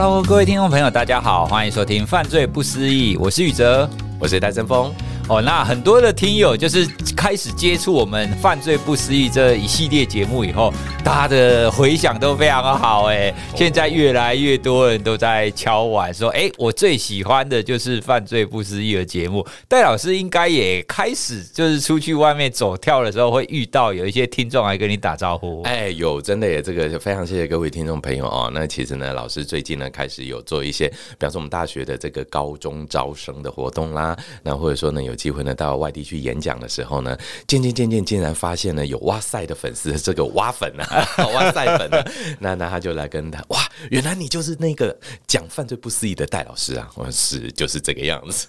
Hello，各位听众朋友，大家好，欢迎收听《犯罪不思议》，我是宇哲，我是戴森峰。哦，那很多的听友就是开始接触我们《犯罪不思议》这一系列节目以后，大家的回响都非常好哎。现在越来越多人都在敲碗说：“哎，我最喜欢的就是《犯罪不思议》的节目。”戴老师应该也开始就是出去外面走跳的时候，会遇到有一些听众来跟你打招呼。哎，有真的耶，这个就非常谢谢各位听众朋友哦。那其实呢，老师最近呢开始有做一些，比方说我们大学的这个高中招生的活动啦，那或者说呢有。机会呢，到外地去演讲的时候呢，渐渐渐渐竟然发现呢，有哇塞的粉丝，这个哇粉啊，哇塞粉啊，那 那他就来跟他哇，原来你就是那个讲犯罪不思议的戴老师啊，我说是就是这个样子，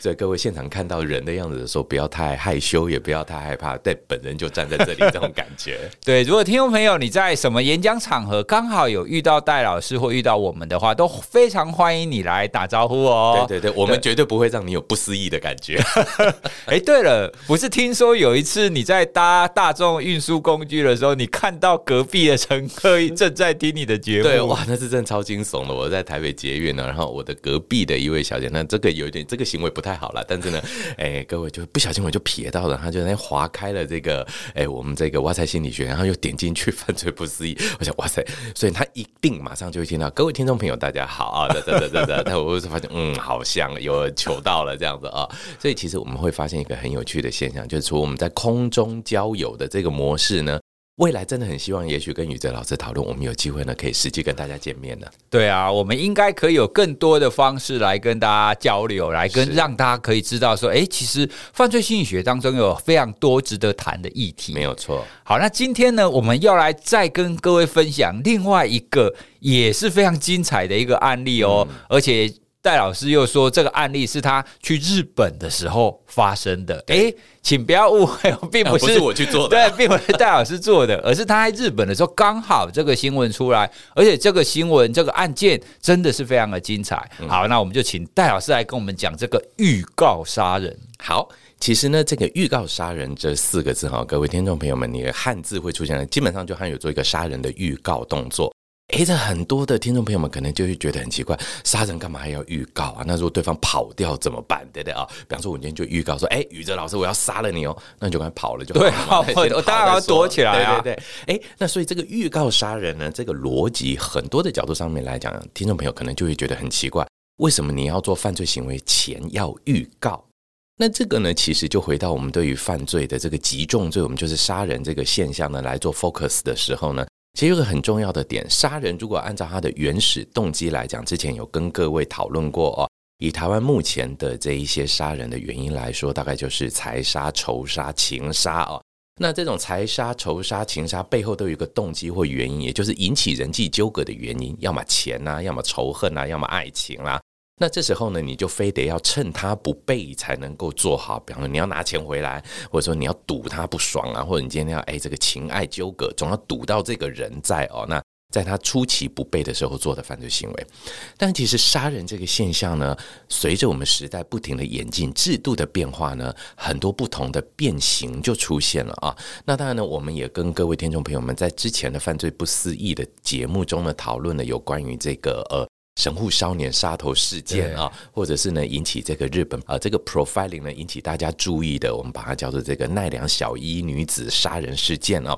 所以各位现场看到人的样子的时候，不要太害羞，也不要太害怕，对，本人就站在这里，这种感觉。对，如果听众朋友你在什么演讲场合刚好有遇到戴老师或遇到我们的话，都非常欢迎你来打招呼哦。对对对，我们绝对不会让你有不思议的感觉。哎、对了，不是听说有一次你在搭大众运输工具的时候，你看到隔壁的乘客正在听你的节目？对，哇，那是真的超惊悚的。我在台北捷运呢，然后我的隔壁的一位小姐，那这个有点，这个行为不太好了。但是呢，哎、各位就不小心我就瞥到了，他就那划开了这个，哎、我们这个哇塞心理学，然后又点进去犯罪不思议。我想哇塞，所以他一定马上就会听到。各位听众朋友，大家好啊！对对对对对，但我就发现，嗯，好像有求到了这样子啊。所以其实我们会。发现一个很有趣的现象，就是除我们在空中交友的这个模式呢，未来真的很希望，也许跟宇哲老师讨论，我们有机会呢，可以实际跟大家见面的。对啊，我们应该可以有更多的方式来跟大家交流，来跟让大家可以知道说，哎，其实犯罪心理学当中有非常多值得谈的议题。没有错。好，那今天呢，我们要来再跟各位分享另外一个也是非常精彩的一个案例哦，嗯、而且。戴老师又说，这个案例是他去日本的时候发生的。哎，请不要误会，并不是，我去做的，啊，对，并不是戴老师做的，而是他在日本的时候刚好这个新闻出来，而且这个新闻这个案件真的是非常的精彩。好，那我们就请戴老师来跟我们讲这个预告杀人。好，其实呢，这个预告杀人这四个字哈，各位听众朋友们，你的汉字会出现的，基本上就含有做一个杀人的预告动作。诶，这很多的听众朋友们可能就会觉得很奇怪，杀人干嘛还要预告啊？那如果对方跑掉怎么办？对不对啊？比方说，我今天就预告说，哎，宇哲老师，我要杀了你哦，那你就赶快跑了就好了。对，我当然要躲起来啊。对对对，诶，那所以这个预告杀人呢，这个逻辑很多的角度上面来讲，听众朋友可能就会觉得很奇怪，为什么你要做犯罪行为前要预告？那这个呢，其实就回到我们对于犯罪的这个极重罪，我们就是杀人这个现象呢来做 focus 的时候呢。其实有个很重要的点，杀人如果按照他的原始动机来讲，之前有跟各位讨论过哦。以台湾目前的这一些杀人的原因来说，大概就是财杀、仇杀、情杀哦。那这种财杀、仇杀、情杀背后都有一个动机或原因，也就是引起人际纠葛的原因，要么钱呐、要么仇恨啊，要么爱情啦、那这时候呢，你就非得要趁他不备才能够做好，比方说你要拿钱回来，或者说你要赌他不爽啊，或者你今天要哎这个情爱纠葛，总要赌到这个人在哦，那在他出其不备的时候做的犯罪行为。但其实杀人这个现象呢，随着我们时代不停的演进，制度的变化呢，很多不同的变形就出现了啊。那当然呢，我们也跟各位听众朋友们在之前的犯罪不思议的节目中呢，讨论了有关于这个呃。神户少年杀头事件啊，或者是呢引起这个日本啊这个 profiling 呢引起大家注意的，我们把它叫做这个奈良小一女子杀人事件啊。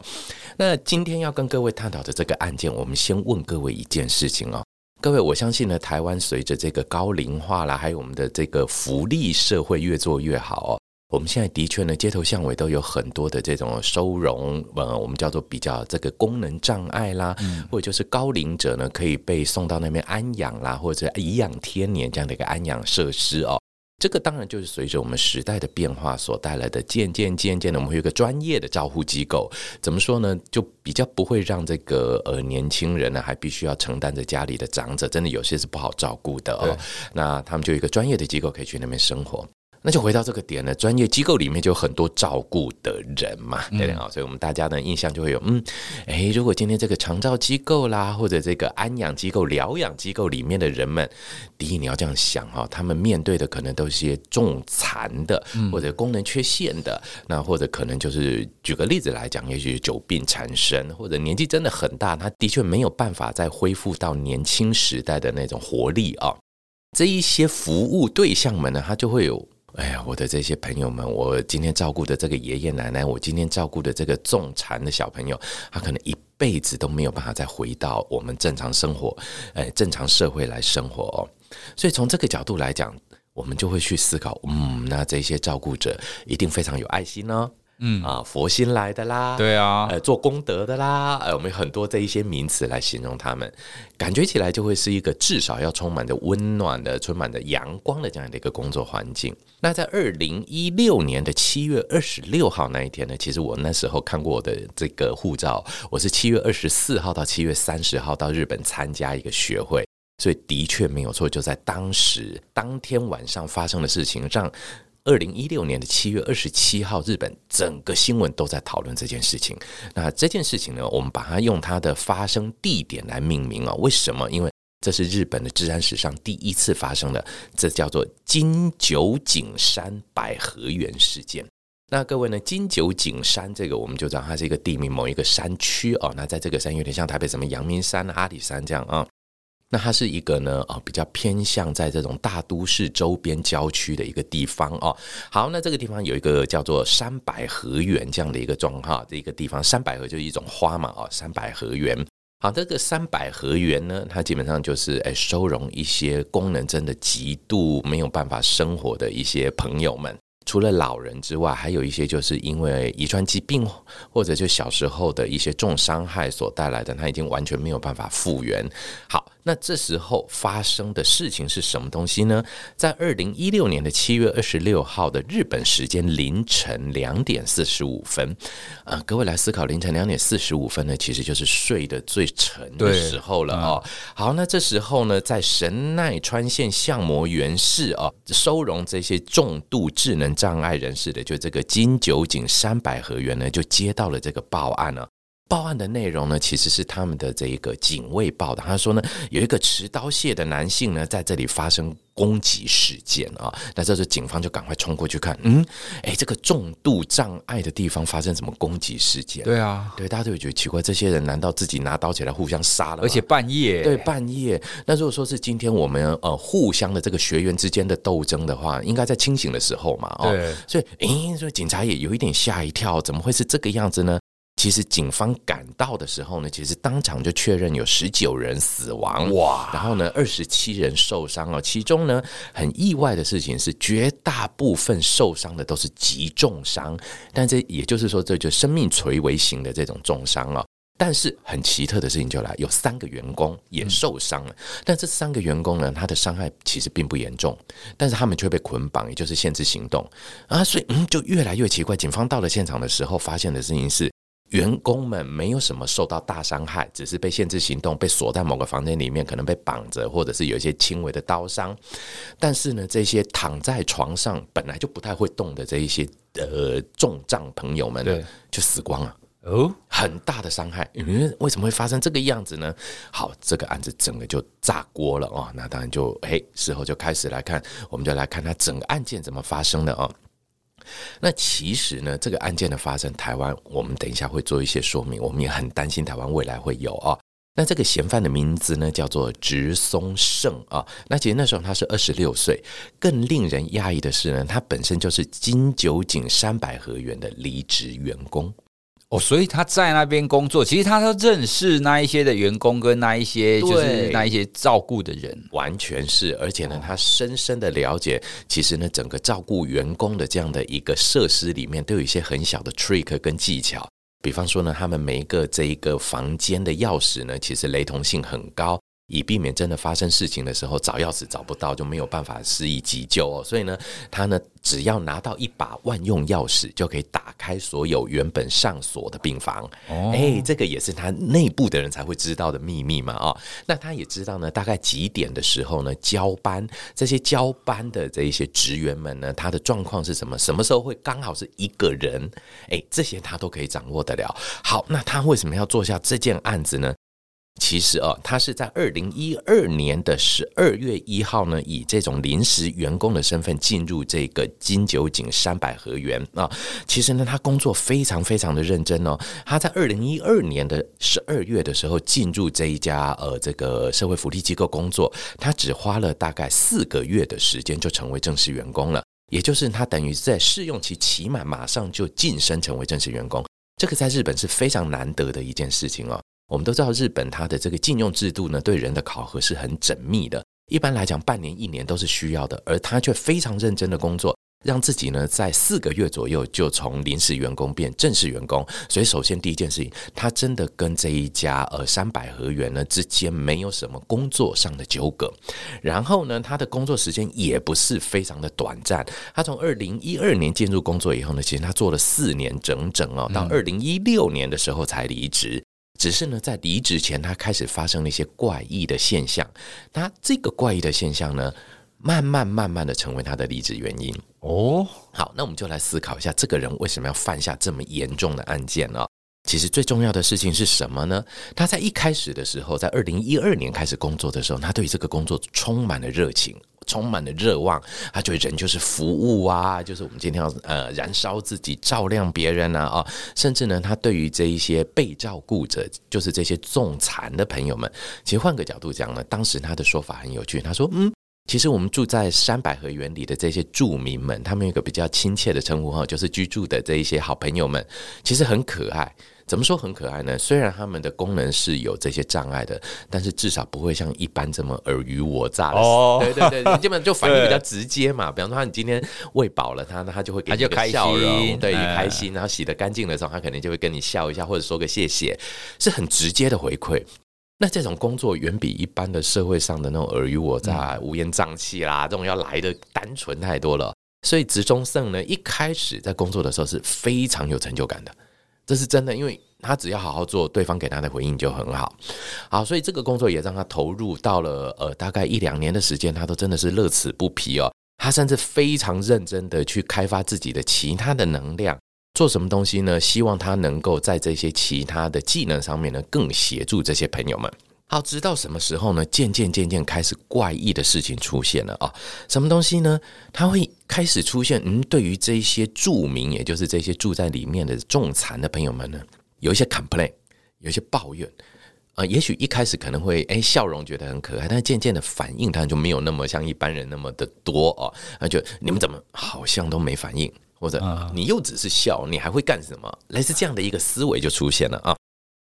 那今天要跟各位探讨的这个案件，我们先问各位一件事情哦，各位，我相信呢，台湾随着这个高龄化啦，还有我们的这个福利社会越做越好哦。我们现在的确呢，街头巷尾都有很多的这种收容，呃，我们叫做比较这个功能障碍啦，嗯、或者就是高龄者呢，可以被送到那边安养啦，或者颐养天年这样的一个安养设施哦。这个当然就是随着我们时代的变化所带来的，渐渐渐渐的，我们会有一个专业的照护机构。怎么说呢？就比较不会让这个呃年轻人呢，还必须要承担着家里的长者，真的有些是不好照顾的哦。那他们就有一个专业的机构可以去那边生活。那就回到这个点呢，专业机构里面就有很多照顾的人嘛，对不对啊？所以我们大家的印象就会有，嗯，诶，如果今天这个长照机构啦，或者这个安养机构、疗养机构里面的人们，第一你要这样想哈，他们面对的可能都是些重残的，或者功能缺陷的，那或者可能就是举个例子来讲，也许久病缠身，或者年纪真的很大，他的确没有办法再恢复到年轻时代的那种活力啊。这一些服务对象们呢，他就会有。哎呀，我的这些朋友们，我今天照顾的这个爷爷奶奶，我今天照顾的这个重残的小朋友，他可能一辈子都没有办法再回到我们正常生活，哎，正常社会来生活哦。所以从这个角度来讲，我们就会去思考，嗯，那这些照顾者一定非常有爱心呢。嗯啊，佛心来的啦，对啊，呃，做功德的啦，呃，我们有很多这一些名词来形容他们，感觉起来就会是一个至少要充满着温暖的、充满着阳光的这样的一个工作环境。那在二零一六年的七月二十六号那一天呢，其实我那时候看过我的这个护照，我是七月二十四号到七月三十号到日本参加一个学会，所以的确没有错，就在当时当天晚上发生的事情让。二零一六年的七月二十七号，日本整个新闻都在讨论这件事情。那这件事情呢，我们把它用它的发生地点来命名啊。为什么？因为这是日本的治安史上第一次发生的，这叫做金九井山百合园事件。那各位呢，金九井山这个我们就知道它是一个地名，某一个山区哦。那在这个山有点像台北什么阳明山、阿里山这样啊。那它是一个呢，哦，比较偏向在这种大都市周边郊区的一个地方哦。好，那这个地方有一个叫做山百合园这样的一个状况的一个地方，山百合就是一种花嘛，哦，山百合园。好，这个山百合园呢，它基本上就是诶收容一些功能真的极度没有办法生活的一些朋友们。除了老人之外，还有一些就是因为遗传疾病或者就小时候的一些重伤害所带来的，他已经完全没有办法复原。好。那这时候发生的事情是什么东西呢？在二零一六年的七月二十六号的日本时间凌晨两点四十五分，呃，各位来思考，凌晨两点四十五分呢，其实就是睡得最沉的时候了哦。好，那这时候呢，在神奈川县相模原市哦，收容这些重度智能障碍人士的，就这个金九井山百合园呢，就接到了这个报案了。报案的内容呢，其实是他们的这一个警卫报的。他说呢，有一个持刀械的男性呢，在这里发生攻击事件啊。那这时候警方就赶快冲过去看，嗯，哎，这个重度障碍的地方发生什么攻击事件？对啊，对，大家都会觉得奇怪，这些人难道自己拿刀起来互相杀了？而且半夜，对，半夜。那如果说是今天我们呃互相的这个学员之间的斗争的话，应该在清醒的时候嘛。哦，所以，哎，所以警察也有一点吓一跳，怎么会是这个样子呢？其实警方赶到的时候呢，其实当场就确认有十九人死亡，哇！然后呢，二十七人受伤哦。其中呢，很意外的事情是，绝大部分受伤的都是极重伤，但这也就是说，这就生命垂危型的这种重伤哦。但是很奇特的事情就来，有三个员工也受伤了，但这三个员工呢，他的伤害其实并不严重，但是他们却被捆绑，也就是限制行动啊，所以嗯，就越来越奇怪。警方到了现场的时候，发现的事情是。员工们没有什么受到大伤害，只是被限制行动，被锁在某个房间里面，可能被绑着，或者是有一些轻微的刀伤。但是呢，这些躺在床上本来就不太会动的这一些呃重障朋友们呢，就死光了。哦，很大的伤害。嗯，为什么会发生这个样子呢？好，这个案子整个就炸锅了哦。那当然就哎，事后就开始来看，我们就来看它整个案件怎么发生的哦。那其实呢，这个案件的发生，台湾我们等一下会做一些说明。我们也很担心台湾未来会有啊。那这个嫌犯的名字呢，叫做植松胜啊。那其实那时候他是二十六岁。更令人讶异的是呢，他本身就是金九井山百合园的离职员工。哦，所以他在那边工作，其实他都认识那一些的员工跟那一些就是那一些照顾的人，完全是，而且呢，他深深的了解，其实呢，整个照顾员工的这样的一个设施里面，都有一些很小的 trick 跟技巧。比方说呢，他们每一个这一个房间的钥匙呢，其实雷同性很高。以避免真的发生事情的时候找钥匙找不到，就没有办法施以急救哦。所以呢，他呢只要拿到一把万用钥匙，就可以打开所有原本上锁的病房。哦，哎，这个也是他内部的人才会知道的秘密嘛。哦，那他也知道呢，大概几点的时候呢，交班这些交班的这一些职员们呢，他的状况是什么？什么时候会刚好是一个人？哎，这些他都可以掌握得了。好，那他为什么要做下这件案子呢？其实哦，他是在二零一二年的十二月一号呢，以这种临时员工的身份进入这个金九井山百合园啊。其实呢，他工作非常非常的认真哦。他在二零一二年的十二月的时候进入这一家呃这个社会福利机构工作，他只花了大概四个月的时间就成为正式员工了。也就是他等于在试用期期满，马上就晋升成为正式员工。这个在日本是非常难得的一件事情哦。我们都知道，日本它的这个禁用制度呢，对人的考核是很缜密的。一般来讲，半年、一年都是需要的，而他却非常认真的工作，让自己呢在四个月左右就从临时员工变正式员工。所以，首先第一件事情，他真的跟这一家呃三百合园呢之间没有什么工作上的纠葛。然后呢，他的工作时间也不是非常的短暂。他从二零一二年进入工作以后呢，其实他做了四年整整哦，到二零一六年的时候才离职。只是呢，在离职前，他开始发生了一些怪异的现象。那这个怪异的现象呢，慢慢慢慢的成为他的离职原因。哦，好，那我们就来思考一下，这个人为什么要犯下这么严重的案件呢？其实最重要的事情是什么呢？他在一开始的时候，在二零一二年开始工作的时候，他对这个工作充满了热情。充满了热望，他觉得人就是服务啊，就是我们今天要呃燃烧自己照亮别人啊啊，甚至呢，他对于这一些被照顾者，就是这些重残的朋友们，其实换个角度讲呢，当时他的说法很有趣，他说嗯，其实我们住在山百合园里的这些住民们，他们有一个比较亲切的称呼哈，就是居住的这一些好朋友们，其实很可爱。怎么说很可爱呢？虽然他们的功能是有这些障碍的，但是至少不会像一般这么尔虞我诈的。哦，对对对，基本上就反应比较直接嘛。比方说，你今天喂饱了他，他就会给你一个笑容，对，开心。然后洗得干净的时候，他肯定就会跟你笑一下，或者说个谢谢，是很直接的回馈。那这种工作远比一般的社会上的那种尔虞我诈、乌烟瘴气啦，这种要来的单纯太多了。所以植中胜呢，一开始在工作的时候是非常有成就感的。这是真的，因为他只要好好做，对方给他的回应就很好。好，所以这个工作也让他投入到了呃大概一两年的时间，他都真的是乐此不疲哦。他甚至非常认真的去开发自己的其他的能量，做什么东西呢？希望他能够在这些其他的技能上面呢，更协助这些朋友们。好，直到什么时候呢？渐渐渐渐开始怪异的事情出现了啊！什么东西呢？他会开始出现。嗯，对于这些住民，也就是这些住在里面的重残的朋友们呢，有一些 complain，有一些抱怨啊。也许一开始可能会哎笑容觉得很可爱，但是渐渐的反应，他就没有那么像一般人那么的多哦。那就你们怎么好像都没反应，或者你又只是笑，你还会干什么？类似这样的一个思维就出现了啊。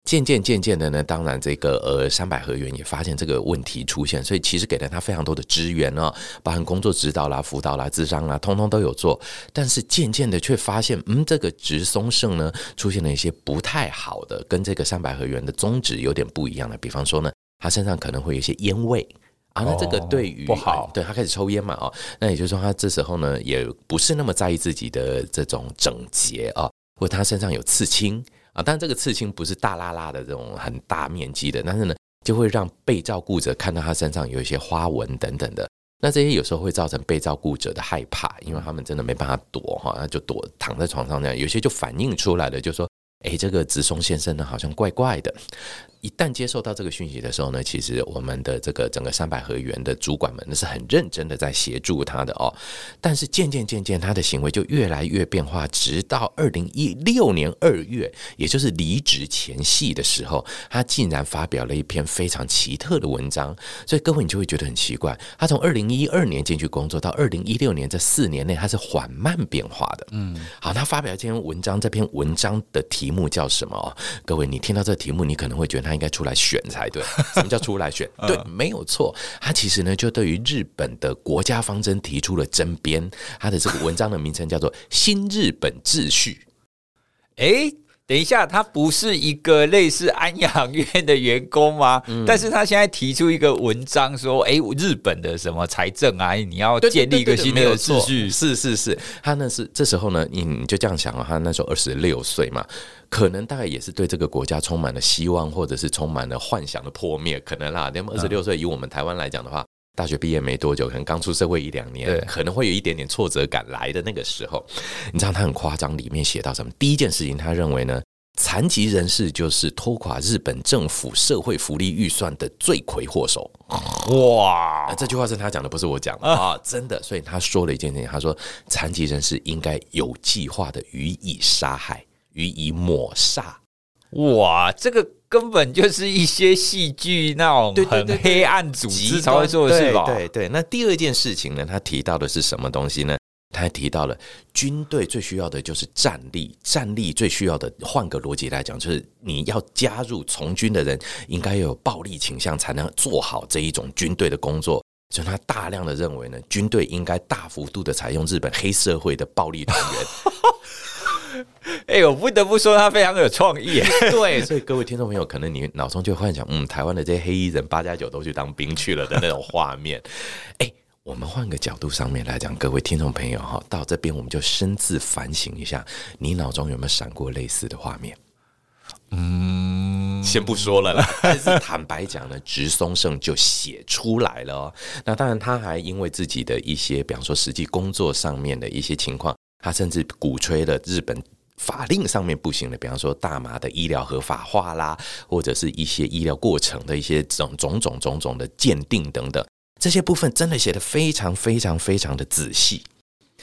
渐渐渐渐的呢，当然这个呃三百合园也发现这个问题出现，所以其实给了他非常多的资源哦，包含工作指导啦、辅导啦、智商啦，通通都有做。但是渐渐的却发现，嗯，这个植松胜呢出现了一些不太好的，跟这个三百合园的宗旨有点不一样的。比方说呢，他身上可能会有一些烟味啊，那这个对于不好，对他开始抽烟嘛哦，那也就是说他这时候呢也不是那么在意自己的这种整洁啊，或他身上有刺青。啊，但这个刺青不是大拉拉的这种很大面积的，但是呢，就会让被照顾者看到他身上有一些花纹等等的。那这些有时候会造成被照顾者的害怕，因为他们真的没办法躲哈，那就躲躺在床上那样。有些就反映出来了，就说，哎，这个植松先生呢，好像怪怪的。一旦接受到这个讯息的时候呢，其实我们的这个整个三百合园的主管们那是很认真的在协助他的哦。但是渐渐渐渐，他的行为就越来越变化，直到二零一六年二月，也就是离职前夕的时候，他竟然发表了一篇非常奇特的文章。所以各位你就会觉得很奇怪，他从二零一二年进去工作到二零一六年这四年内，他是缓慢变化的。嗯，好，他发表这篇文章，这篇文章的题目叫什么？各位你听到这题目，你可能会觉得。他应该出来选才对。什么叫出来选？对，没有错。他其实呢，就对于日本的国家方针提出了争编。他的这个文章的名称叫做《新日本秩序》。哎，等一下，他不是一个类似安养院的员工吗？嗯、但是他现在提出一个文章说，哎，日本的什么财政啊，你要建立一个新的秩序。是是是，他那是这时候呢，你你就这样想啊，他那时候二十六岁嘛，可能大概也是对这个国家充满了希望，或者是充满了幻想的破灭，可能啦。那么二十六岁，以我们台湾来讲的话。大学毕业没多久，可能刚出社会一两年，可能会有一点点挫折感来的那个时候，你知道他很夸张，里面写到什么？第一件事情，他认为呢，残疾人士就是拖垮日本政府社会福利预算的罪魁祸首。哇，这句话是他讲的，不是我讲的啊，真的。所以他说了一件事情，他说残疾人士应该有计划的予以杀害，予以抹煞。哇，这个。根本就是一些戏剧那种很黑暗组织才会做的事吧？对对对。那第二件事情呢？他提到的是什么东西呢？他还提到了军队最需要的就是战力，战力最需要的，换个逻辑来讲，就是你要加入从军的人应该有暴力倾向，才能做好这一种军队的工作。所以他大量的认为呢，军队应该大幅度的采用日本黑社会的暴力团员。哎、欸，我不得不说他非常有创意。对，所以各位听众朋友，可能你脑中就幻想，嗯，台湾的这些黑衣人八加九都去当兵去了的那种画面。哎、欸，我们换个角度上面来讲，各位听众朋友哈，到这边我们就深自反省一下，你脑中有没有闪过类似的画面？嗯，先不说了啦，但是坦白讲呢，植松胜就写出来了哦。那当然，他还因为自己的一些，比方说实际工作上面的一些情况。他甚至鼓吹了日本法令上面不行的，比方说大麻的医疗合法化啦，或者是一些医疗过程的一些种种种种种的鉴定等等，这些部分真的写的非常非常非常的仔细。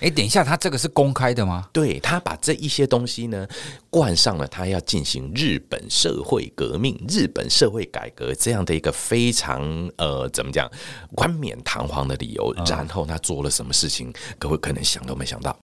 哎，等一下，他这个是公开的吗？对，他把这一些东西呢冠上了他要进行日本社会革命、日本社会改革这样的一个非常呃怎么讲冠冕堂皇的理由，然后他做了什么事情，各位可能想都没想到。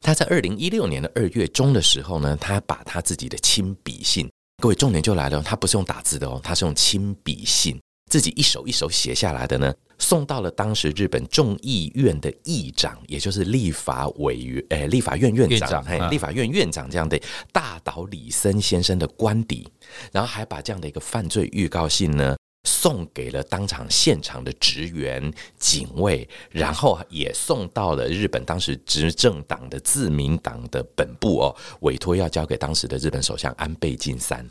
他在二零一六年的二月中的时候呢，他把他自己的亲笔信，各位重点就来了，他不是用打字的哦，他是用亲笔信，自己一手一手写下来的呢，送到了当时日本众议院的议长，也就是立法委员，诶，立法院院长，嘿，立法院院长这样的大岛李森先生的官邸，然后还把这样的一个犯罪预告信呢。送给了当场现场的职员、警卫，然后也送到了日本当时执政党的自民党的本部哦，委托要交给当时的日本首相安倍晋三。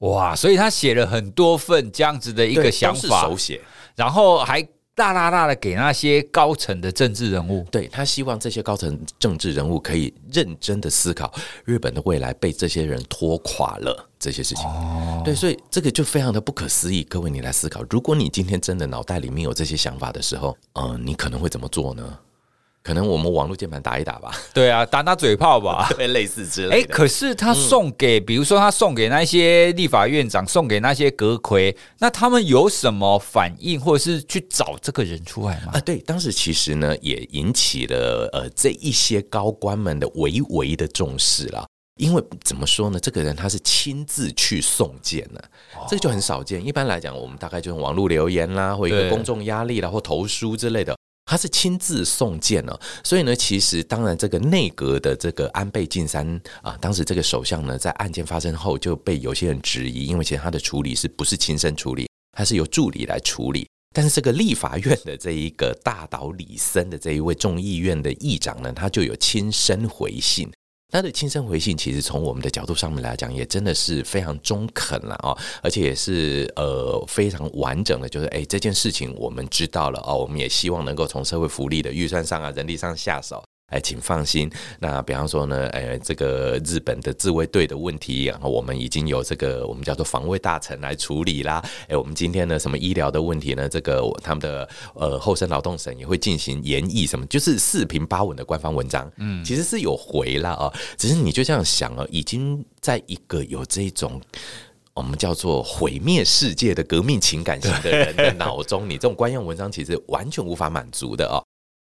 哇，所以他写了很多份这样子的一个想法，手写，然后还。大大大的给那些高层的政治人物，对，他希望这些高层政治人物可以认真的思考日本的未来被这些人拖垮了这些事情。哦，对，所以这个就非常的不可思议。各位，你来思考，如果你今天真的脑袋里面有这些想法的时候，嗯，你可能会怎么做呢？可能我们网络键盘打一打吧，对啊，打打嘴炮吧，对，类似之类的。哎，可是他送给，嗯、比如说他送给那些立法院长，送给那些阁魁，那他们有什么反应，或者是去找这个人出来吗？啊，对，当时其实呢，也引起了呃这一些高官们的微微的重视了，因为怎么说呢，这个人他是亲自去送件的，哦、这个就很少见。一般来讲，我们大概就用网络留言啦，或一个公众压力啦，或投书之类的。他是亲自送件了，所以呢，其实当然，这个内阁的这个安倍晋三啊，当时这个首相呢，在案件发生后就被有些人质疑，因为其实他的处理是不是亲身处理，他是由助理来处理。但是这个立法院的这一个大岛李森的这一位众议院的议长呢，他就有亲身回信。他的亲身回信，其实从我们的角度上面来讲，也真的是非常中肯了哦，而且也是呃非常完整的，就是哎这件事情我们知道了哦，我们也希望能够从社会福利的预算上啊、人力上下手。哎，请放心。那比方说呢，哎，这个日本的自卫队的问题，然后我们已经有这个我们叫做防卫大臣来处理啦。哎，我们今天呢，什么医疗的问题呢？这个他们的呃厚生劳动省也会进行研议，什么就是四平八稳的官方文章。嗯，其实是有回了啊，只是你就这样想啊，已经在一个有这种我们叫做毁灭世界的革命情感型的人的脑中，你这种官样文章其实完全无法满足的哦。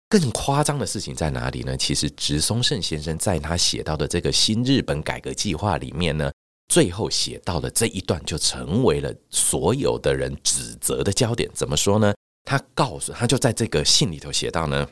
更夸张的事情在哪里呢？其实植松胜先生在他写到的这个新日本改革计划里面呢，最后写到的这一段就成为了所有的人指责的焦点。怎么说呢？他告诉他就在这个信里头写到呢，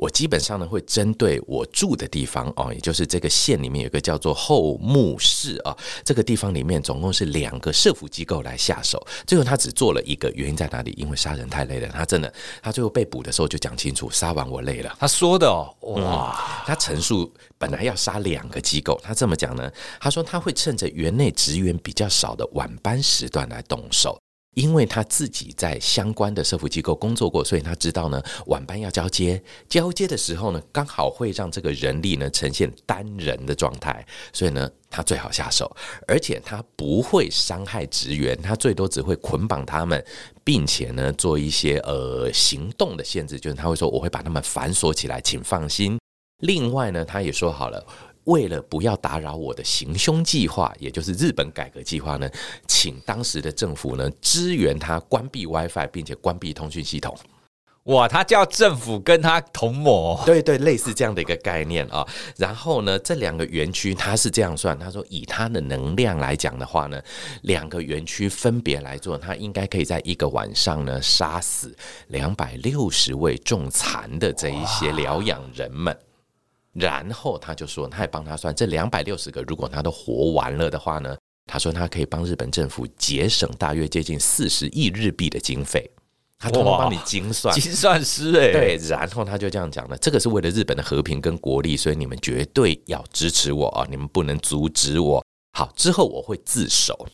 我基本上呢会针对我住的地方哦，也就是这个县里面有个叫做后木市啊，这个地方里面总共是两个社福机构来下手。最后他只做了一个，原因在哪里？因为杀人太累了。他真的，他最后被捕的时候就讲清楚，杀完我累了。他说的哦，哇，嗯、他陈述本来要杀两个机构，他这么讲呢，他说他会趁着园内职员比较少的晚班时段来动手。因为他自己在相关的社福机构工作过，所以他知道呢，晚班要交接，交接的时候呢，刚好会让这个人力呢呈现单人的状态，所以呢，他最好下手，而且他不会伤害职员，他最多只会捆绑他们，并且呢做一些呃行动的限制，就是他会说我会把他们反锁起来，请放心。另外呢，他也说好了。为了不要打扰我的行凶计划，也就是日本改革计划呢，请当时的政府呢支援他关闭 WiFi，并且关闭通讯系统。哇，他叫政府跟他同谋，对对，类似这样的一个概念啊。然后呢，这两个园区他是这样算，他说以他的能量来讲的话呢，两个园区分别来做，他应该可以在一个晚上呢杀死两百六十位重残的这一些疗养人们。然后他就说，他也帮他算这两百六十个，如果他都活完了的话呢，他说他可以帮日本政府节省大约接近四十亿日币的经费，他通通帮你精算，精算师哎，对，然后他就这样讲了，这个是为了日本的和平跟国力，所以你们绝对要支持我啊，你们不能阻止我。好，之后我会自首。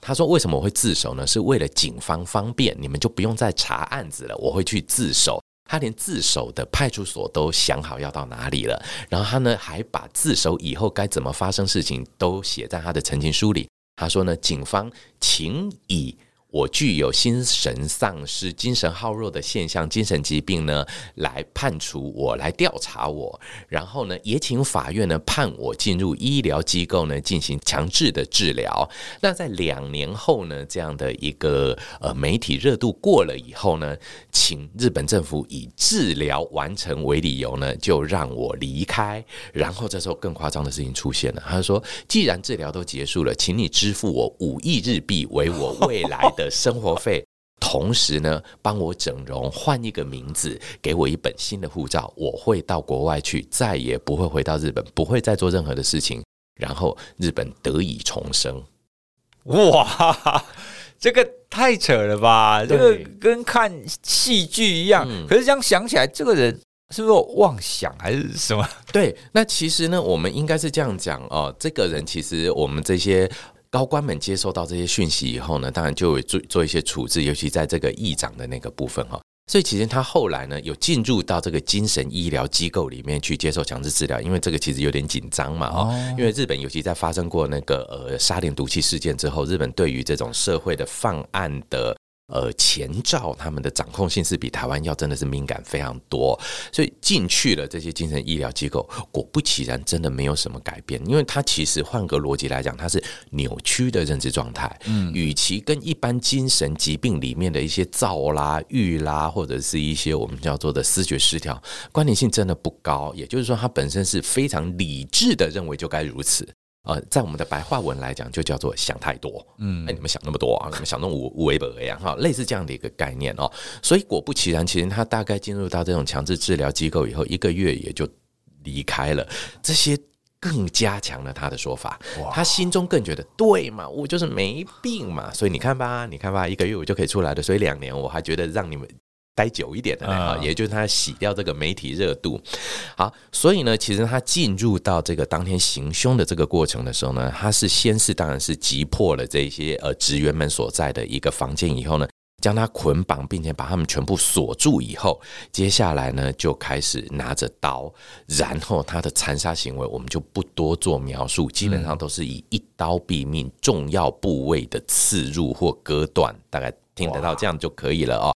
他说为什么我会自首呢？是为了警方方便，你们就不用再查案子了，我会去自首。他连自首的派出所都想好要到哪里了，然后他呢还把自首以后该怎么发生事情都写在他的陈情书里。他说呢，警方请以。我具有心神丧失、精神耗弱的现象，精神疾病呢，来判处我，来调查我，然后呢，也请法院呢判我进入医疗机构呢进行强制的治疗。那在两年后呢，这样的一个呃媒体热度过了以后呢，请日本政府以治疗完成为理由呢，就让我离开。然后这时候更夸张的事情出现了，他说：“既然治疗都结束了，请你支付我五亿日币为我未来。”的生活费，同时呢，帮我整容，换一个名字，给我一本新的护照，我会到国外去，再也不会回到日本，不会再做任何的事情，然后日本得以重生。哇，这个太扯了吧？这个跟看戏剧一样。嗯、可是这样想起来，这个人是不是妄想还是什么？对，那其实呢，我们应该是这样讲哦，这个人其实我们这些。高官们接收到这些讯息以后呢，当然就会做做一些处置，尤其在这个议长的那个部分哈。所以其实他后来呢，有进入到这个精神医疗机构里面去接受强制治疗，因为这个其实有点紧张嘛哦。因为日本尤其在发生过那个呃沙林毒气事件之后，日本对于这种社会的犯案的。呃，前兆他们的掌控性是比台湾要真的是敏感非常多，所以进去了这些精神医疗机构，果不其然，真的没有什么改变，因为它其实换个逻辑来讲，它是扭曲的认知状态。嗯，与其跟一般精神疾病里面的一些躁啦、郁啦，或者是一些我们叫做的思觉失调，关联性真的不高。也就是说，它本身是非常理智的认为就该如此。呃，在我们的白话文来讲，就叫做想太多。嗯，哎，你们想那么多啊？你们想弄无无为本一样哈，类似这样的一个概念哦。所以果不其然，其实他大概进入到这种强制治疗机构以后，一个月也就离开了。这些更加强了他的说法，他心中更觉得对嘛，我就是没病嘛。所以你看吧，你看吧，一个月我就可以出来了。所以两年我还觉得让你们。待久一点的啊，也就是他洗掉这个媒体热度。好，所以呢，其实他进入到这个当天行凶的这个过程的时候呢，他是先是当然是击破了这些呃职员们所在的一个房间以后呢，将他捆绑，并且把他们全部锁住以后，接下来呢就开始拿着刀，然后他的残杀行为我们就不多做描述，基本上都是以一刀毙命，重要部位的刺入或割断，大概听得到这样就可以了哦。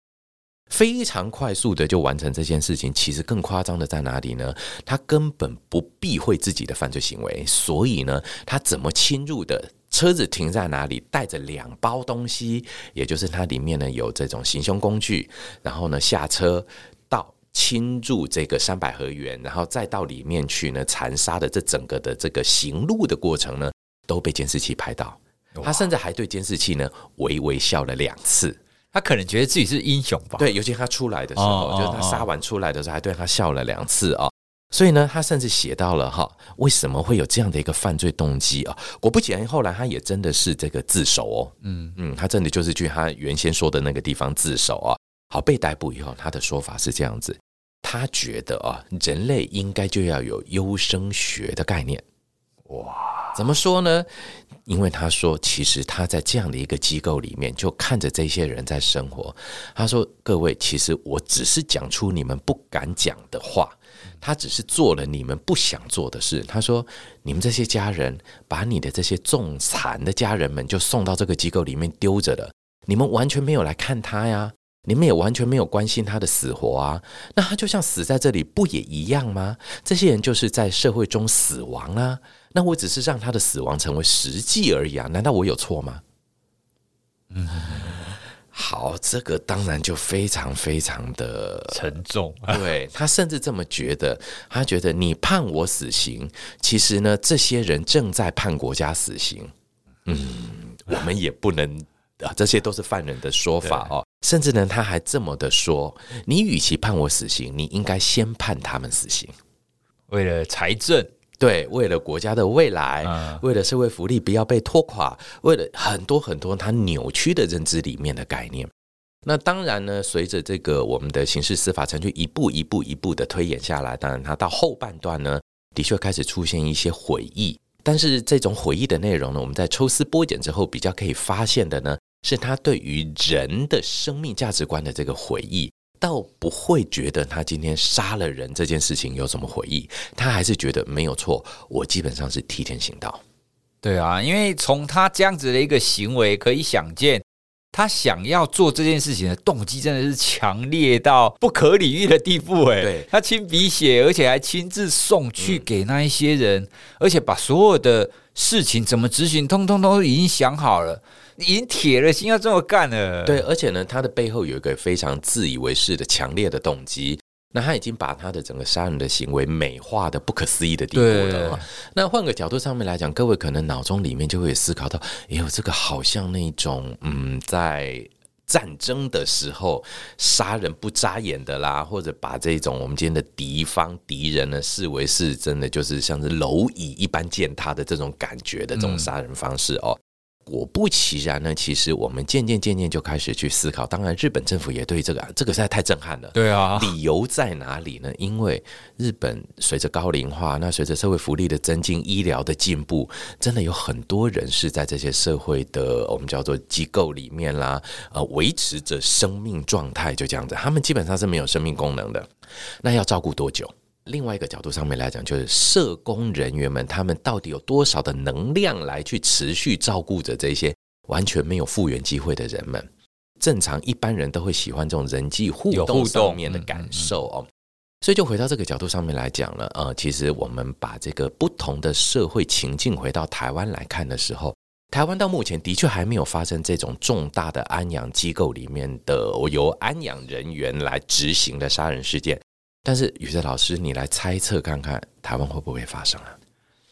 非常快速的就完成这件事情，其实更夸张的在哪里呢？他根本不避讳自己的犯罪行为，所以呢，他怎么侵入的？车子停在哪里？带着两包东西，也就是它里面呢有这种行凶工具，然后呢下车到侵入这个三百合园，然后再到里面去呢残杀的这整个的这个行路的过程呢，都被监视器拍到。他甚至还对监视器呢微微笑了两次。他可能觉得自己是英雄吧？对，尤其他出来的时候，就是他杀完出来的时候，还对他笑了两次啊、哦。所以呢，他甚至写到了哈，为什么会有这样的一个犯罪动机啊？果不其然，后来他也真的是这个自首哦。嗯嗯，他真的就是去他原先说的那个地方自首啊。好，被逮捕以后，他的说法是这样子：他觉得啊，人类应该就要有优生学的概念。哇，怎么说呢？因为他说，其实他在这样的一个机构里面，就看着这些人在生活。他说：“各位，其实我只是讲出你们不敢讲的话。”他只是做了你们不想做的事。他说：“你们这些家人，把你的这些重残的家人们就送到这个机构里面丢着了，你们完全没有来看他呀，你们也完全没有关心他的死活啊。那他就像死在这里，不也一样吗？这些人就是在社会中死亡啊。那我只是让他的死亡成为实际而已啊。难道我有错吗？”嗯。好，这个当然就非常非常的沉重。对，他甚至这么觉得，他觉得你判我死刑，其实呢，这些人正在判国家死刑。嗯，我们也不能啊，这些都是犯人的说法哦。甚至呢，他还这么的说：你与其判我死刑，你应该先判他们死刑，为了财政。对，为了国家的未来，嗯，为了社会福利不要被拖垮，为了很多很多他扭曲的认知里面的概念。那当然呢，随着这个我们的刑事司法程序一步一步一步的推演下来，当然他到后半段呢，的确开始出现一些回忆。但是这种回忆的内容呢，我们在抽丝剥茧之后，比较可以发现的呢，是他对于人的生命价值观的这个悔意。倒不会觉得他今天杀了人这件事情有什么回忆，他还是觉得没有错。我基本上是替天行道。对啊，因为从他这样子的一个行为可以想见，他想要做这件事情的动机真的是强烈到不可理喻的地步。哎，对，他亲笔写，而且还亲自送去给那一些人，嗯，而且把所有的事情怎么执行，通通都已经想好了。已经铁了心要这么干了，对，而且呢，他的背后有一个非常自以为是的强烈的动机。那他已经把他的整个杀人的行为美化的不可思议的地步了。那换个角度上面来讲，各位可能脑中里面就会思考到，哎呦，这个好像那种嗯，在战争的时候杀人不眨眼的啦，或者把这种我们今天的敌方敌人呢视为是真的就是像是蝼蚁一般践踏的这种感觉的这种杀人方式哦。果不其然呢，其实我们渐渐渐渐就开始去思考。当然，日本政府也对这个，这个实在太震撼了。对啊，理由在哪里呢？因为日本随着高龄化，那随着社会福利的增进、医疗的进步，真的有很多人是在这些社会的我们叫做机构里面啦，呃，维持着生命状态，就这样子。他们基本上是没有生命功能的。那要照顾多久？另外一个角度上面来讲，就是社工人员们，他们到底有多少的能量来去持续照顾着这些完全没有复原机会的人们？正常一般人都会喜欢这种人际互动上面的感受哦。所以就回到这个角度上面来讲了，呃，其实我们把这个不同的社会情境回到台湾来看的时候，台湾到目前的确还没有发生这种重大的安养机构里面的由安养人员来执行的杀人事件。但是宇哲老师，你来猜测看看，台湾会不会发生啊？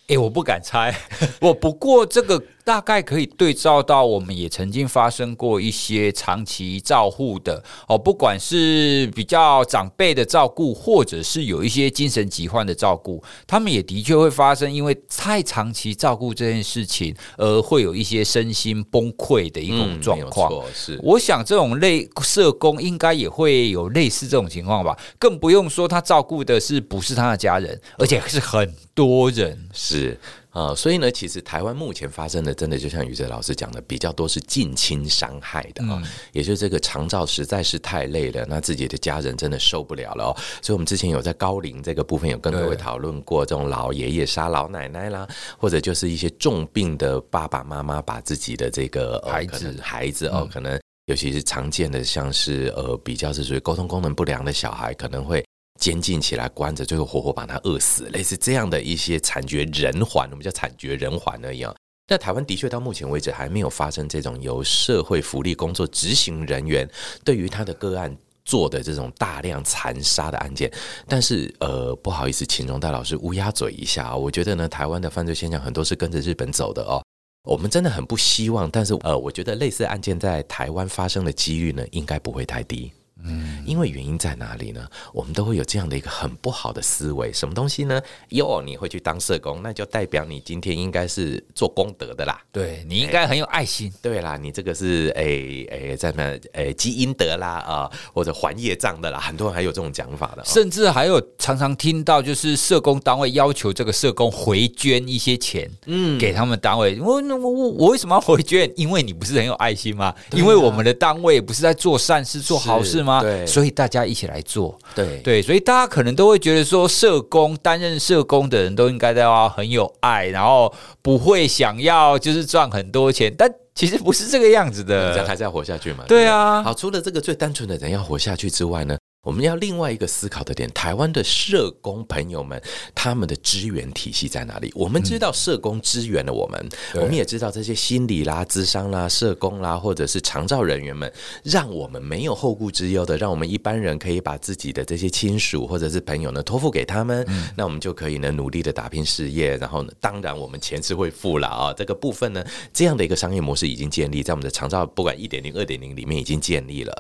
哎，我不敢猜，我 不过这个。大概可以对照到，我们也曾经发生过一些长期照护的哦，不管是比较长辈的照顾，或者是有一些精神疾患的照顾，他们也的确会发生，因为太长期照顾这件事情，而会有一些身心崩溃的一种状况。是，我想这种类社工应该也会有类似这种情况吧，更不用说他照顾的是不是他的家人，而且是很多人是。啊、呃，所以呢，其实台湾目前发生的，真的就像宇哲老师讲的，比较多是近亲伤害的啊、哦嗯，也就是这个长照实在是太累了，那自己的家人真的受不了了哦。所以，我们之前有在高龄这个部分有跟各位讨论过，这种老爷爷杀老奶奶啦，或者就是一些重病的爸爸妈妈把自己的这个孩子孩子哦，可能尤其是常见的，像是呃比较是属于沟通功能不良的小孩，可能会。监禁起来关着，最后活活把他饿死，类似这样的一些惨绝人寰，我们叫惨绝人寰而已啊。那台湾的确到目前为止还没有发生这种由社会福利工作执行人员对于他的个案做的这种大量残杀的案件。但是呃，不好意思，请容代老师乌鸦嘴一下，我觉得呢，台湾的犯罪现象很多是跟着日本走的哦。我们真的很不希望，但是呃，我觉得类似案件在台湾发生的几率呢，应该不会太低。嗯，因为原因在哪里呢？我们都会有这样的一个很不好的思维，什么东西呢？哟，你会去当社工，那就代表你今天应该是做功德的啦。对，你应该很有爱心。对啦，你这个是诶诶，在那诶积阴德啦啊，或者还业障的啦。很多人还有这种讲法的，甚至还有常常听到就是社工单位要求这个社工回捐一些钱，嗯，给他们单位。我我我我为什么要回捐？因为你不是很有爱心吗？因为我们的单位不是在做善事、做好事吗？对，所以大家一起来做，对。对，所以大家可能都会觉得说，社工担任社工的人都应该要很有爱，然后不会想要就是赚很多钱，但其实不是这个样子的，人还是要活下去嘛。对啊，好，除了这个最单纯的人要活下去之外呢？我们要另外一个思考的点，台湾的社工朋友们，他们的支援体系在哪里？我们知道社工支援了我们，嗯、我们也知道这些心理啦、智商啦、社工啦，或者是长照人员们，让我们没有后顾之忧的，让我们一般人可以把自己的这些亲属或者是朋友呢托付给他们，嗯、那我们就可以呢努力的打拼事业。然后呢，当然我们钱是会付了啊，这个部分呢，这样的一个商业模式已经建立在我们的长照，不管一点零、二点零里面已经建立了。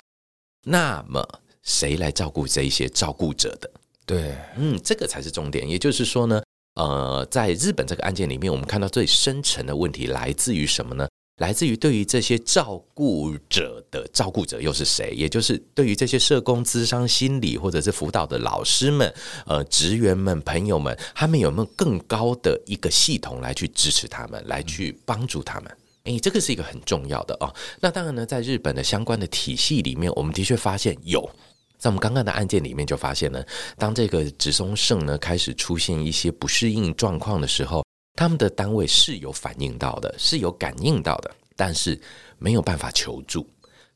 那么。谁来照顾这一些照顾者的？对，嗯，这个才是重点。也就是说呢，呃，在日本这个案件里面，我们看到最深层的问题来自于什么呢？来自于对于这些照顾者的照顾者又是谁？也就是对于这些社工、咨商、心理或者是辅导的老师们、呃，职员们、朋友们，他们有没有更高的一个系统来去支持他们，来去帮助他们？诶，这个是一个很重要的哦。那当然呢，在日本的相关的体系里面，我们的确发现有。在我们刚刚的案件里面，就发现呢，当这个植松胜呢开始出现一些不适应状况的时候，他们的单位是有反应到的，是有感应到的，但是没有办法求助。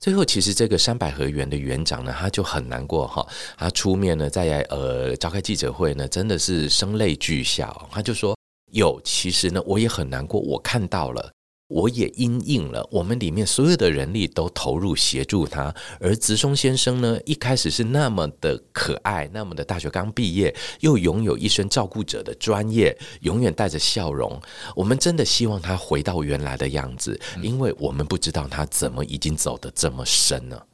最后，其实这个山百合园的园长呢，他就很难过哈，他出面呢，在呃召开记者会呢，真的是声泪俱下，他就说：“有，其实呢，我也很难过，我看到了。”我也因应了，我们里面所有的人力都投入协助他，而植松先生呢，一开始是那么的可爱，那么的大学刚毕业，又拥有一身照顾者的专业，永远带着笑容。我们真的希望他回到原来的样子，因为我们不知道他怎么已经走得这么深了。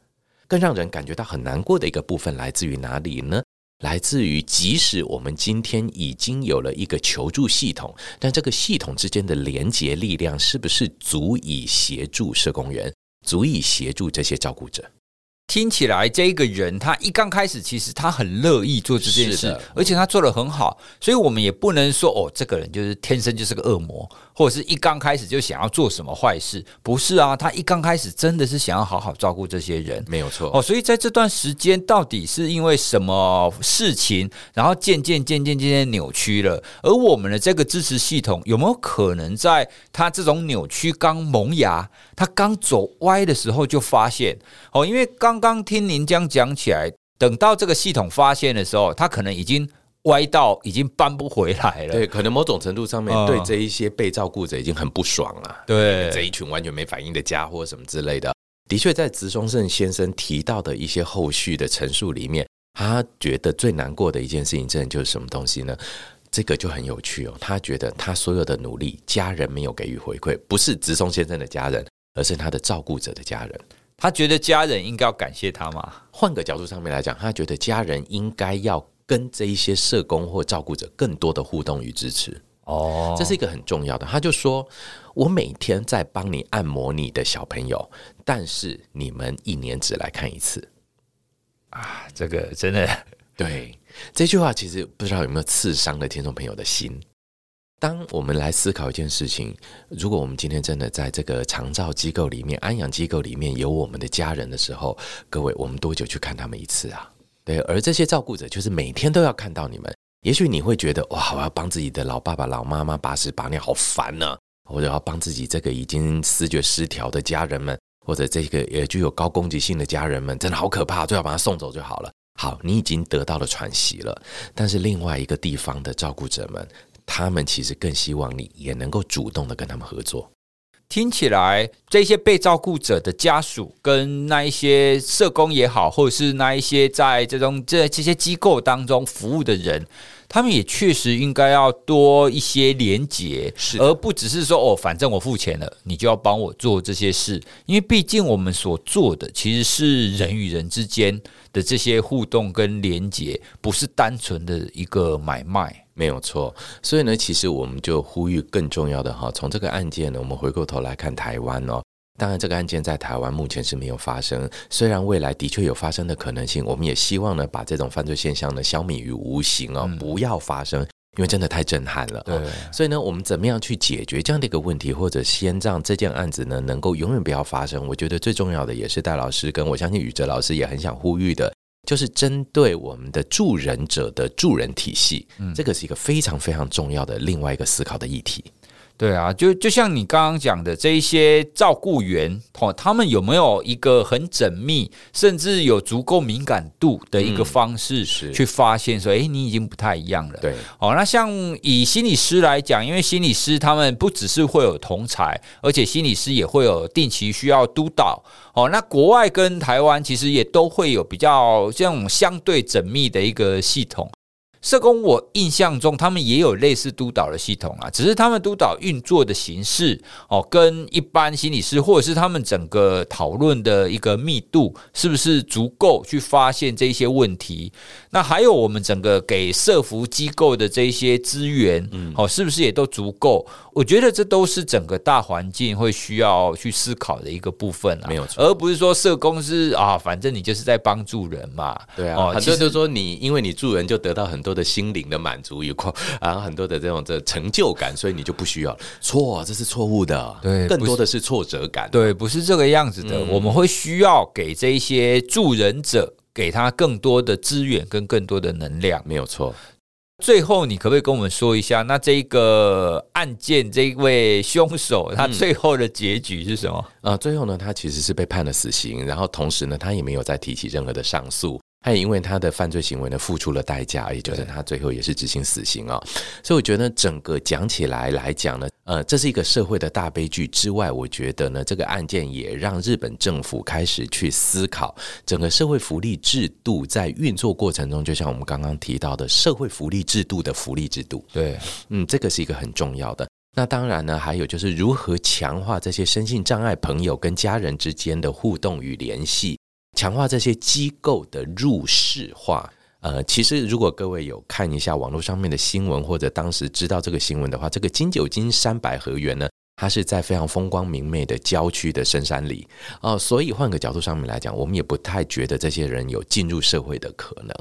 更让人感觉到很难过的一个部分来自于哪里呢？来自于，即使我们今天已经有了一个求助系统，但这个系统之间的连接力量是不是足以协助社工员，足以协助这些照顾者？听起来，这个人他一刚开始，其实他很乐意做这件事，而且他做得很好，所以我们也不能说哦，这个人就是天生就是个恶魔，或者是一刚开始就想要做什么坏事，不是啊，他一刚开始真的是想要好好照顾这些人，没有错哦。所以在这段时间，到底是因为什么事情，然后渐渐渐渐渐渐扭曲了？而我们的这个支持系统有没有可能在他这种扭曲刚萌芽，他刚走歪的时候就发现哦？因为刚刚听您这样讲起来，等到这个系统发现的时候，他可能已经歪到已经搬不回来了。对，可能某种程度上面对这一些被照顾者已经很不爽了。对，这一群完全没反应的家伙什么之类的。的确，在植松胜先生提到的一些后续的陈述里面，他觉得最难过的一件事情，真的就是什么东西呢？这个就很有趣哦。他觉得他所有的努力，家人没有给予回馈，不是植松先生的家人，而是他的照顾者的家人。他觉得家人应该要感谢他吗？换个角度上面来讲，他觉得家人应该要跟这一些社工或照顾者更多的互动与支持。哦，这是一个很重要的。他就说：“我每天在帮你按摩你的小朋友，但是你们一年只来看一次。”啊，这个真的对这句话，其实不知道有没有刺伤了听众朋友的心。当我们来思考一件事情，如果我们今天真的在这个长照机构里面、安养机构里面有我们的家人的时候，各位，我们多久去看他们一次啊？对，而这些照顾者就是每天都要看到你们。也许你会觉得哇，我要帮自己的老爸爸、老妈妈把屎把尿，好烦呢、或者要帮自己这个已经思觉失调的家人们，或者这个也具有高攻击性的家人们，真的好可怕，最好把他送走就好了。好，你已经得到了喘息了，但是另外一个地方的照顾者们。他们其实更希望你也能够主动的跟他们合作。听起来，这些被照顾者的家属跟那一些社工也好，或者是那一些在这种这这些机构当中服务的人，他们也确实应该要多一些连结，是，而不只是说哦，反正我付钱了，你就要帮我做这些事，因为毕竟我们所做的其实是人与人之间的这些互动跟连结，不是单纯的一个买卖。没有错，所以呢，其实我们就呼吁更重要的哈，从这个案件呢，我们回过头来看台湾哦。当然，这个案件在台湾目前是没有发生，虽然未来的确有发生的可能性，我们也希望呢，把这种犯罪现象呢消弭于无形哦，不要发生，因为真的太震撼了。对，所以呢，我们怎么样去解决这样的一个问题，或者先让这件案子呢能够永远不要发生？我觉得最重要的也是戴老师跟我相信宇哲老师也很想呼吁的。就是针对我们的助人者的助人体系，嗯，这个是一个非常非常重要的另外一个思考的议题。对啊，就就像你刚刚讲的，这一些照顾员哦，他们有没有一个很缜密，甚至有足够敏感度的一个方式，去发现说，哎，你已经不太一样了。对，哦，那像以心理师来讲，因为心理师他们不只是会有同才，而且心理师也会有定期需要督导。哦，那国外跟台湾其实也都会有比较这种相对缜密的一个系统。社工，我印象中他们也有类似督导的系统啊，只是他们督导运作的形式哦，跟一般心理师或者是他们整个讨论的一个密度是不是足够去发现这些问题？那还有我们整个给社服机构的这些资源，嗯，哦，是不是也都足够？我觉得这都是整个大环境会需要去思考的一个部分啊，没有错，而不是说社工是啊，反正你就是在帮助人嘛，对啊，哦，很多就是说你因为你助人就得到很多的心灵的满足与快，然后 很多的这种这成就感，所以你就不需要错，这是错误的，对，更多的是挫折感，对，不是这个样子的，嗯，我们会需要给这一些助人者给他更多的资源跟更多的能量，没有错。最后，你可不可以跟我们说一下，那这个案件这一位凶手他最后的结局是什么？啊、嗯呃，最后呢，他其实是被判了死刑，然后同时呢，他也没有再提起任何的上诉。他也因为他的犯罪行为呢，付出了代价，也就是他最后也是执行死刑啊、哦。所以我觉得整个讲起来来讲呢，呃，这是一个社会的大悲剧之外，我觉得呢，这个案件也让日本政府开始去思考整个社会福利制度在运作过程中，就像我们刚刚提到的社会福利制度的福利制度。对，嗯，这个是一个很重要的。那当然呢，还有就是如何强化这些身心障碍朋友跟家人之间的互动与联系。强化这些机构的入世化，呃，其实如果各位有看一下网络上面的新闻，或者当时知道这个新闻的话，这个金九金山百合园呢，它是在非常风光明媚的郊区的深山里哦，所以换个角度上面来讲，我们也不太觉得这些人有进入社会的可能。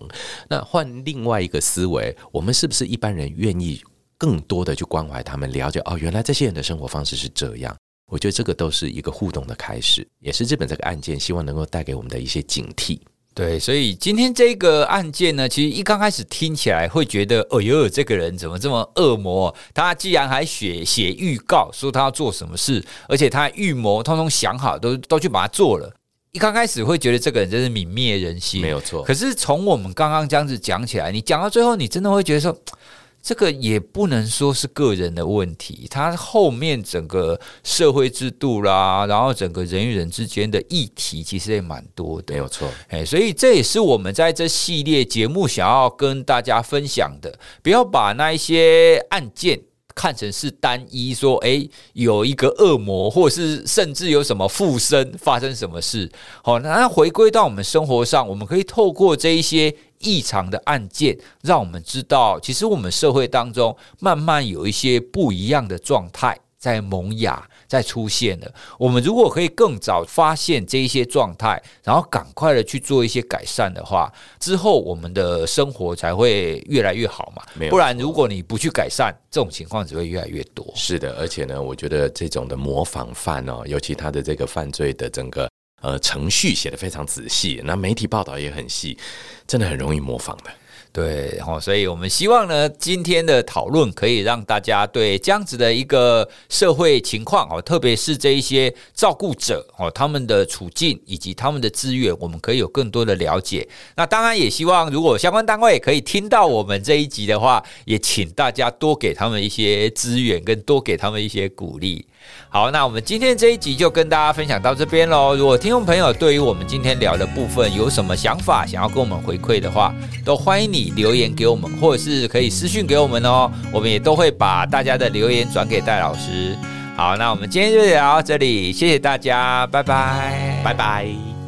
那换另外一个思维，我们是不是一般人愿意更多的去关怀他们，了解哦，原来这些人的生活方式是这样。我觉得这个都是一个互动的开始，也是日本这个案件希望能够带给我们的一些警惕。对，所以今天这个案件呢，其实一刚开始听起来会觉得，哦呦，这个人怎么这么恶魔？他既然还写写预告说他要做什么事，而且他预谋通通想好，都都去把它做了。一刚开始会觉得这个人真是泯灭人性，没有错。可是从我们刚刚这样子讲起来，你讲到最后，你真的会觉得说。这个也不能说是个人的问题，它后面整个社会制度啦，然后整个人与人之间的议题其实也蛮多的，没有错。哎，所以这也是我们在这系列节目想要跟大家分享的，不要把那一些案件看成是单一，说哎有一个恶魔，或者是甚至有什么附身发生什么事。好，那回归到我们生活上，我们可以透过这一些。异常的案件，让我们知道，其实我们社会当中慢慢有一些不一样的状态在萌芽，在出现了。我们如果可以更早发现这一些状态，然后赶快的去做一些改善的话，之后我们的生活才会越来越好嘛。不然，如果你不去改善，这种情况只会越来越多。是的，而且呢，我觉得这种的模仿犯哦，尤其他的这个犯罪的整个。呃，程序写得非常仔细，那媒体报道也很细，真的很容易模仿的。对，哦所以我们希望呢，今天的讨论可以让大家对这样子的一个社会情况哦，特别是这一些照顾者哦，他们的处境以及他们的资源，我们可以有更多的了解。那当然也希望，如果相关单位可以听到我们这一集的话，也请大家多给他们一些资源，跟多给他们一些鼓励。好，那我们今天这一集就跟大家分享到这边喽。如果听众朋友对于我们今天聊的部分有什么想法，想要跟我们回馈的话，都欢迎你。留言给我们，或者是可以私讯给我们哦，我们也都会把大家的留言转给戴老师。好，那我们今天就聊到这里，谢谢大家，拜拜，拜拜。